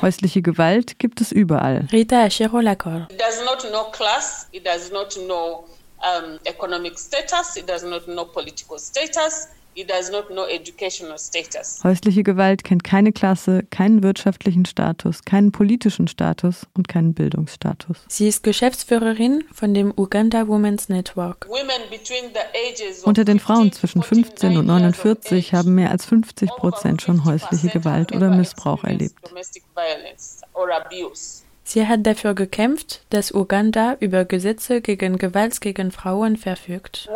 Häusliche Gewalt gibt es überall. Rita Ashiro Lacor. It does not know class, it does not know um, economic status, it does not know political status, it does not know educational status. Häusliche Gewalt kennt keine Klasse, keinen wirtschaftlichen Status, keinen politischen Status und keinen Bildungsstatus. Sie ist Geschäftsführerin von dem Uganda Women's Network. Unter den Frauen 15 zwischen 49 15 und years of 49 age, haben mehr als 50 over Prozent schon 50% häusliche Gewalt oder Missbrauch erlebt. Sie hat dafür gekämpft, dass Uganda über Gesetze gegen Gewalt gegen Frauen verfügt.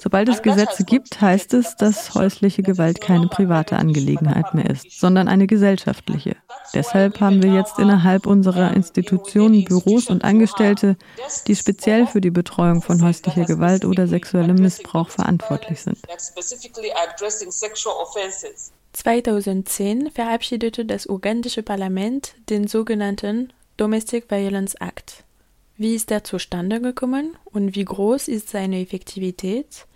Sobald es Gesetze gibt, heißt es, dass häusliche Gewalt keine private Angelegenheit mehr ist, sondern eine gesellschaftliche. Deshalb haben wir jetzt innerhalb unserer Institutionen Büros und Angestellte, die speziell für die Betreuung von häuslicher Gewalt oder sexuellem Missbrauch verantwortlich sind. That specifically addressing sexual offenses. 2010 verabschiedete das ugandische Parlament den sogenannten Domestic Violence Act. Wie ist er zustande gekommen und wie groß ist seine Effektivität?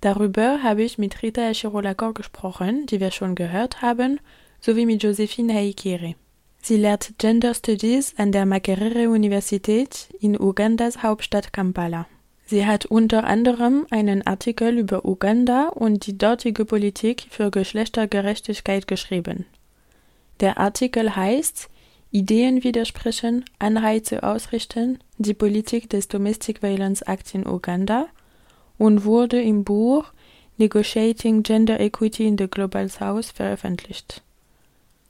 Darüber habe ich mit Rita Eshirolakor gesprochen, die wir schon gehört haben, sowie mit Josephine Haikiri. Sie lehrt Gender Studies an der Makerere Universität in Ugandas Hauptstadt Kampala. Sie hat unter anderem einen Artikel über Uganda und die dortige Politik für Geschlechtergerechtigkeit geschrieben. Der Artikel heißt Ideen widersprechen, Anreize ausrichten, die Politik des Domestic Violence Act in Uganda und wurde im Buch Negotiating Gender Equity in the Global South veröffentlicht.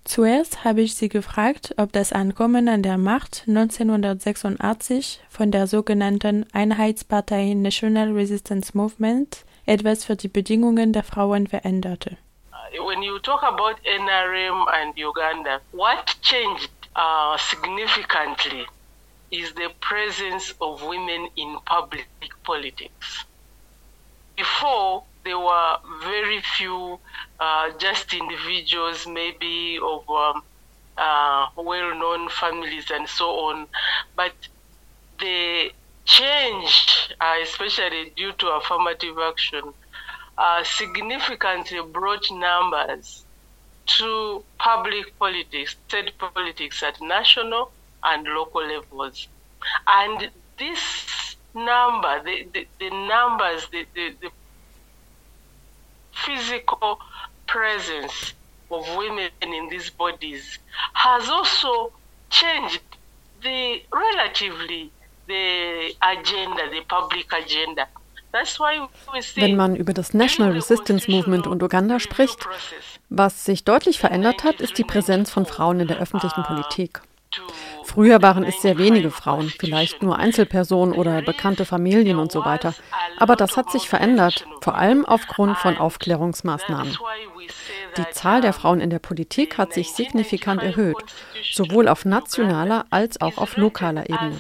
Zuerst habe ich sie gefragt, ob das Ankommen an der Macht 1986 von der sogenannten Einheitspartei National Resistance Movement etwas für die Bedingungen der Frauen veränderte. when you talk about NRM and Uganda, what changed uh, significantly is the presence of women in public politics. Before, there were very few, uh, just individuals, maybe of um, uh, well known families and so on. But the change, uh, especially due to affirmative action, uh, significantly brought numbers to public politics, state politics at national and local levels. And this number, the, the, the numbers, the, the, the physical presence of women in these bodies has also changed the relatively the agenda, the public agenda. Wenn man über das National Resistance Movement und Uganda spricht, was sich deutlich verändert hat, ist die Präsenz von Frauen in der öffentlichen Politik. Früher waren es sehr wenige Frauen, vielleicht nur Einzelpersonen oder bekannte Familien und so weiter. Aber das hat sich verändert, vor allem aufgrund von Aufklärungsmaßnahmen. Die Zahl der Frauen in der Politik hat sich signifikant erhöht, sowohl auf nationaler als auch auf lokaler Ebene.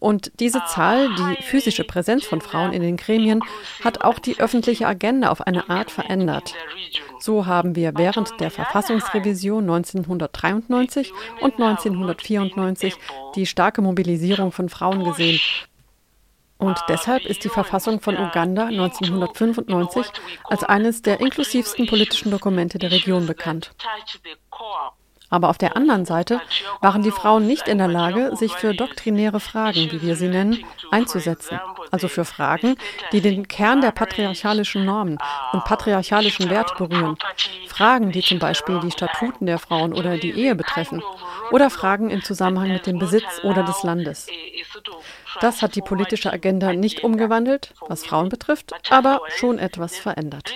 Und diese Zahl, die physische Präsenz von Frauen in den Gremien, hat auch die öffentliche Agenda auf eine Art verändert. So haben wir während der Verfassungsrevision 1993 und 1994 die starke Mobilisierung von Frauen gesehen. Und deshalb ist die Verfassung von Uganda 1995 als eines der inklusivsten politischen Dokumente der Region bekannt. Aber auf der anderen Seite waren die Frauen nicht in der Lage, sich für doktrinäre Fragen, wie wir sie nennen, einzusetzen. Also für Fragen, die den Kern der patriarchalischen Normen und patriarchalischen Werte berühren. Fragen, die zum Beispiel die Statuten der Frauen oder die Ehe betreffen. Oder Fragen im Zusammenhang mit dem Besitz oder des Landes. Das hat die politische Agenda nicht umgewandelt, was Frauen betrifft, aber schon etwas verändert.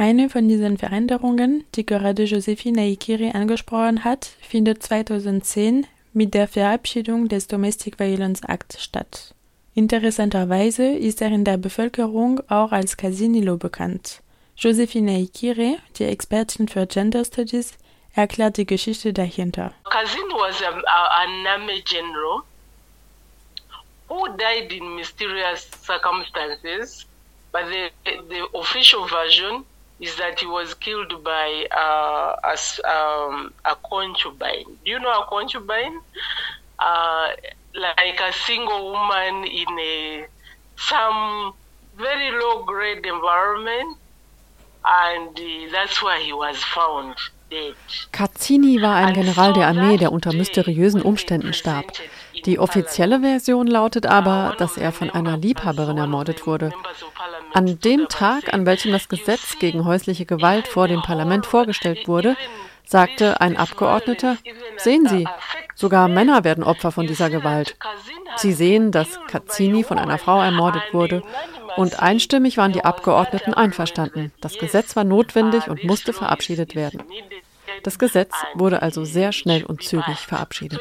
Eine von diesen Veränderungen, die gerade Josephine Aikiri angesprochen hat, findet 2010 mit der Verabschiedung des Domestic Violence Act statt. Interessanterweise ist er in der Bevölkerung auch als Casinilo bekannt. Josephine Aikiri, die Expertin für Gender Studies, erklärt die Geschichte dahinter. Kazin was a, a, an army general who died in mysterious circumstances, but the, the official version is that he was killed by uh, a, um, a concubine. Do you know a concubine? Uh, like a single woman in a some very low grade environment and uh, that's where he was found. Cazzini war ein General der Armee, der unter mysteriösen Umständen starb. Die offizielle Version lautet aber, dass er von einer Liebhaberin ermordet wurde. An dem Tag, an welchem das Gesetz gegen häusliche Gewalt vor dem Parlament vorgestellt wurde, sagte ein Abgeordneter, sehen Sie, sogar Männer werden Opfer von dieser Gewalt. Sie sehen, dass Cazzini von einer Frau ermordet wurde und einstimmig waren die Abgeordneten einverstanden. Das Gesetz war notwendig und musste verabschiedet werden. Das Gesetz wurde also sehr schnell und zügig verabschiedet.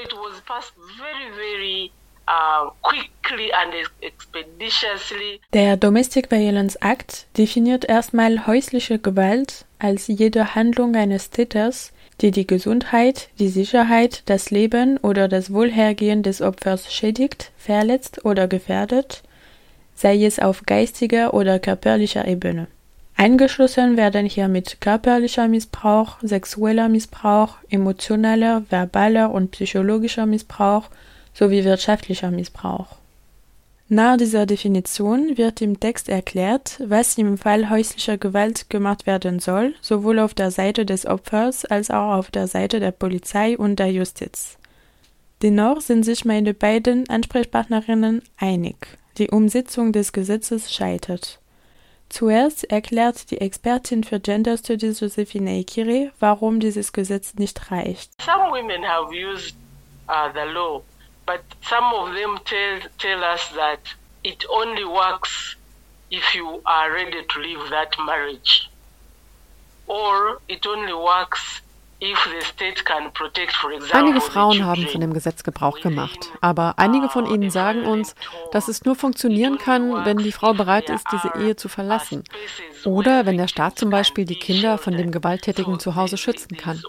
Der Domestic Violence Act definiert erstmal häusliche Gewalt als jede Handlung eines Täters, die die Gesundheit, die Sicherheit, das Leben oder das Wohlhergehen des Opfers schädigt, verletzt oder gefährdet, sei es auf geistiger oder körperlicher Ebene. Eingeschlossen werden hier mit körperlicher Missbrauch, sexueller Missbrauch, emotionaler, verbaler und psychologischer Missbrauch sowie wirtschaftlicher Missbrauch. Nach dieser Definition wird im Text erklärt, was im Fall häuslicher Gewalt gemacht werden soll, sowohl auf der Seite des Opfers als auch auf der Seite der Polizei und der Justiz. Dennoch sind sich meine beiden Ansprechpartnerinnen einig. Die Umsetzung des Gesetzes scheitert. Zuerst erklärt die Expertin für Gender Studies Josephine Ikire, warum dieses Gesetz nicht reicht. Some women have used uh, the law but some of them tell, tell us that it only works if you are ready to leave that marriage. Or it only works Einige Frauen haben von dem Gesetz Gebrauch gemacht, aber einige von ihnen sagen uns, dass es nur funktionieren kann, wenn die Frau bereit ist, diese Ehe zu verlassen oder wenn der Staat zum Beispiel die Kinder von dem gewalttätigen Zuhause schützen kann.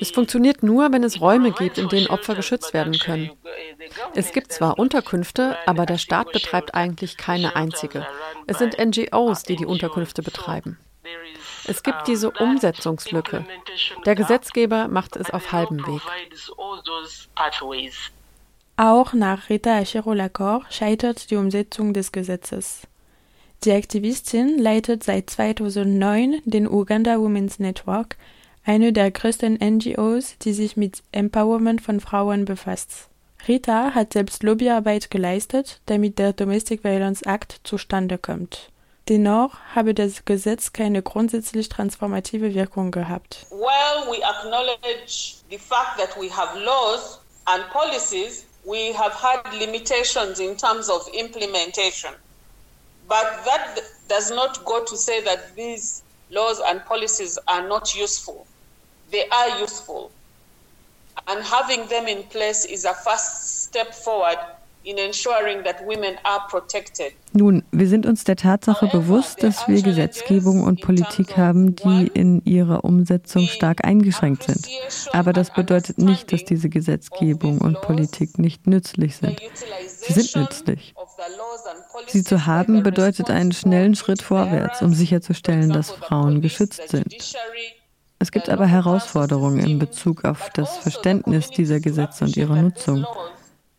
Es funktioniert nur, wenn es Räume gibt, in denen Opfer geschützt werden können. Es gibt zwar Unterkünfte, aber der Staat betreibt eigentlich keine einzige. Es sind NGOs, die die Unterkünfte betreiben. Es gibt diese Umsetzungslücke. Der Gesetzgeber macht es auf halbem Weg. Auch nach Rita Echero-Lacor scheitert die Umsetzung des Gesetzes. Die Aktivistin leitet seit 2009 den Uganda Women's Network, eine der größten NGOs, die sich mit Empowerment von Frauen befasst. Rita hat selbst Lobbyarbeit geleistet, damit der Domestic Violence Act zustande kommt. Dennoch habe das Gesetz keine grundsätzlich transformative Wirkung gehabt. While we acknowledge the fact that we have laws and policies, we have had limitations in terms of implementation. But that does not go to say that these laws and policies are not useful. They are useful. And having them in place is a first step forward Nun, wir sind uns der Tatsache bewusst, dass wir Gesetzgebung und Politik haben, die in ihrer Umsetzung stark eingeschränkt sind. Aber das bedeutet nicht, dass diese Gesetzgebung und Politik nicht nützlich sind. Sie sind nützlich. Sie zu haben bedeutet einen schnellen Schritt vorwärts, um sicherzustellen, dass Frauen geschützt sind. Es gibt aber Herausforderungen in Bezug auf das Verständnis dieser Gesetze und ihre Nutzung.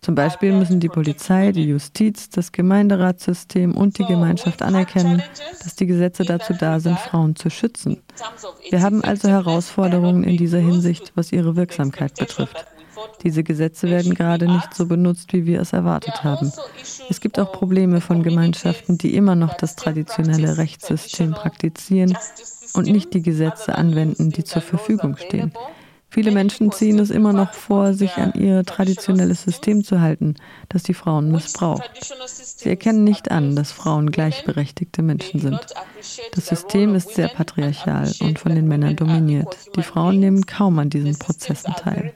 Zum Beispiel müssen die Polizei, die Justiz, das Gemeinderatssystem und die Gemeinschaft anerkennen, dass die Gesetze dazu da sind, Frauen zu schützen. Wir haben also Herausforderungen in dieser Hinsicht, was ihre Wirksamkeit betrifft. Diese Gesetze werden gerade nicht so benutzt, wie wir es erwartet haben. Es gibt auch Probleme von Gemeinschaften, die immer noch das traditionelle Rechtssystem praktizieren und nicht die Gesetze anwenden, die zur Verfügung stehen. Viele Menschen ziehen es immer noch vor, sich an ihr traditionelles System zu halten, das die Frauen missbraucht. Sie erkennen nicht an, dass Frauen gleichberechtigte Menschen sind. Das System ist sehr patriarchal und von den Männern dominiert. Die Frauen nehmen kaum an diesen Prozessen teil.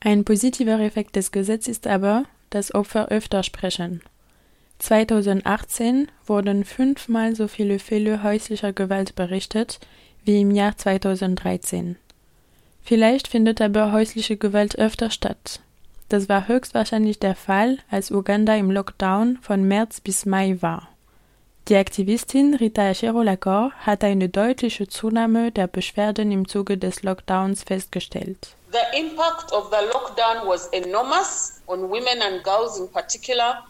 Ein positiver Effekt des Gesetzes ist aber, dass Opfer öfter sprechen. 2018 wurden fünfmal so viele Fälle häuslicher Gewalt berichtet wie im Jahr 2013. Vielleicht findet aber häusliche Gewalt öfter statt. Das war höchstwahrscheinlich der Fall, als Uganda im Lockdown von März bis Mai war. Die Aktivistin Rita Echero-Lacor hat eine deutliche Zunahme der Beschwerden im Zuge des Lockdowns festgestellt. The impact of the lockdown was enormous on women and girls in particular.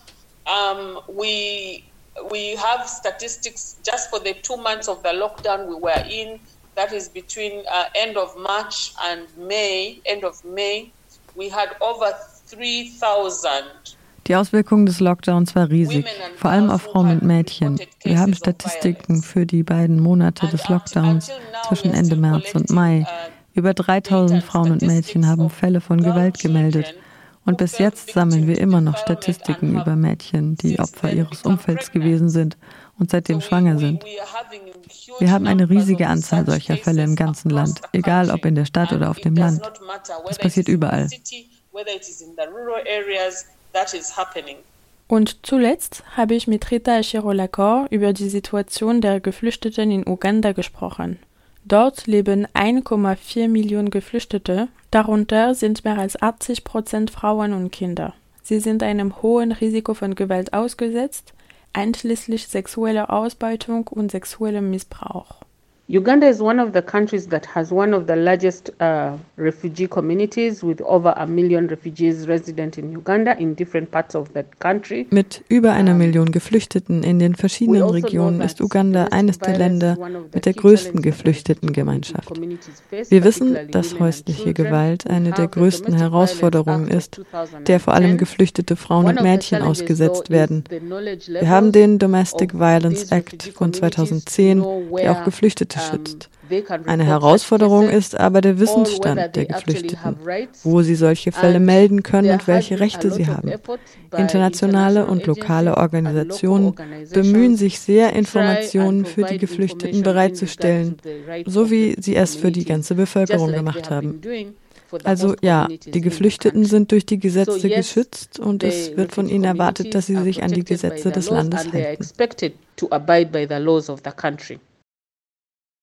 Um, we we have statistics just for the two months of the lockdown we were in. That is between uh, end of March and May. End of May, we had over 3,000 Die Auswirkungen des Lockdowns war riesig, vor allem auf Frauen und Mädchen. Wir haben Statistiken für die beiden Monate des Lockdowns zwischen Ende März und Mai. Uh, Über 3000 Frauen und Mädchen haben Fälle von Gewalt gemeldet. Und bis jetzt sammeln wir immer noch Statistiken über Mädchen, die Opfer ihres Umfelds gewesen sind und seitdem schwanger sind. Wir haben eine riesige Anzahl solcher Fälle im ganzen Land, egal ob in der Stadt oder auf dem Land. Es passiert überall. Und zuletzt habe ich mit Rita Echiro-Lacor über die Situation der Geflüchteten in Uganda gesprochen. Dort leben 1,4 Millionen Geflüchtete, darunter sind mehr als 80 Prozent Frauen und Kinder. Sie sind einem hohen Risiko von Gewalt ausgesetzt, einschließlich sexueller Ausbeutung und sexuellem Missbrauch. Uganda is one of the countries that has one of the largest uh, refugee communities with over a million refugees resident in Uganda in different parts of that country. Mit über einer Million Geflüchteten in den verschiedenen also Regionen ist Uganda eines der Länder mit der größten Geflüchtetengemeinschaft. Wir wissen, dass häusliche Gewalt eine der größten Herausforderungen ist, der vor allem geflüchtete Frauen und Mädchen ausgesetzt werden. Wir haben den Domestic Violence Act von 2010, der auch Geflüchtete schützt. Eine Herausforderung ist aber der Wissensstand der Geflüchteten, wo sie solche Fälle melden können und welche Rechte sie haben. Internationale und lokale Organisationen bemühen sich sehr, Informationen für die Geflüchteten bereitzustellen, so wie sie es für die ganze Bevölkerung gemacht haben. Also ja, die Geflüchteten sind durch die Gesetze geschützt und es wird von ihnen erwartet, dass sie sich an die Gesetze des Landes halten.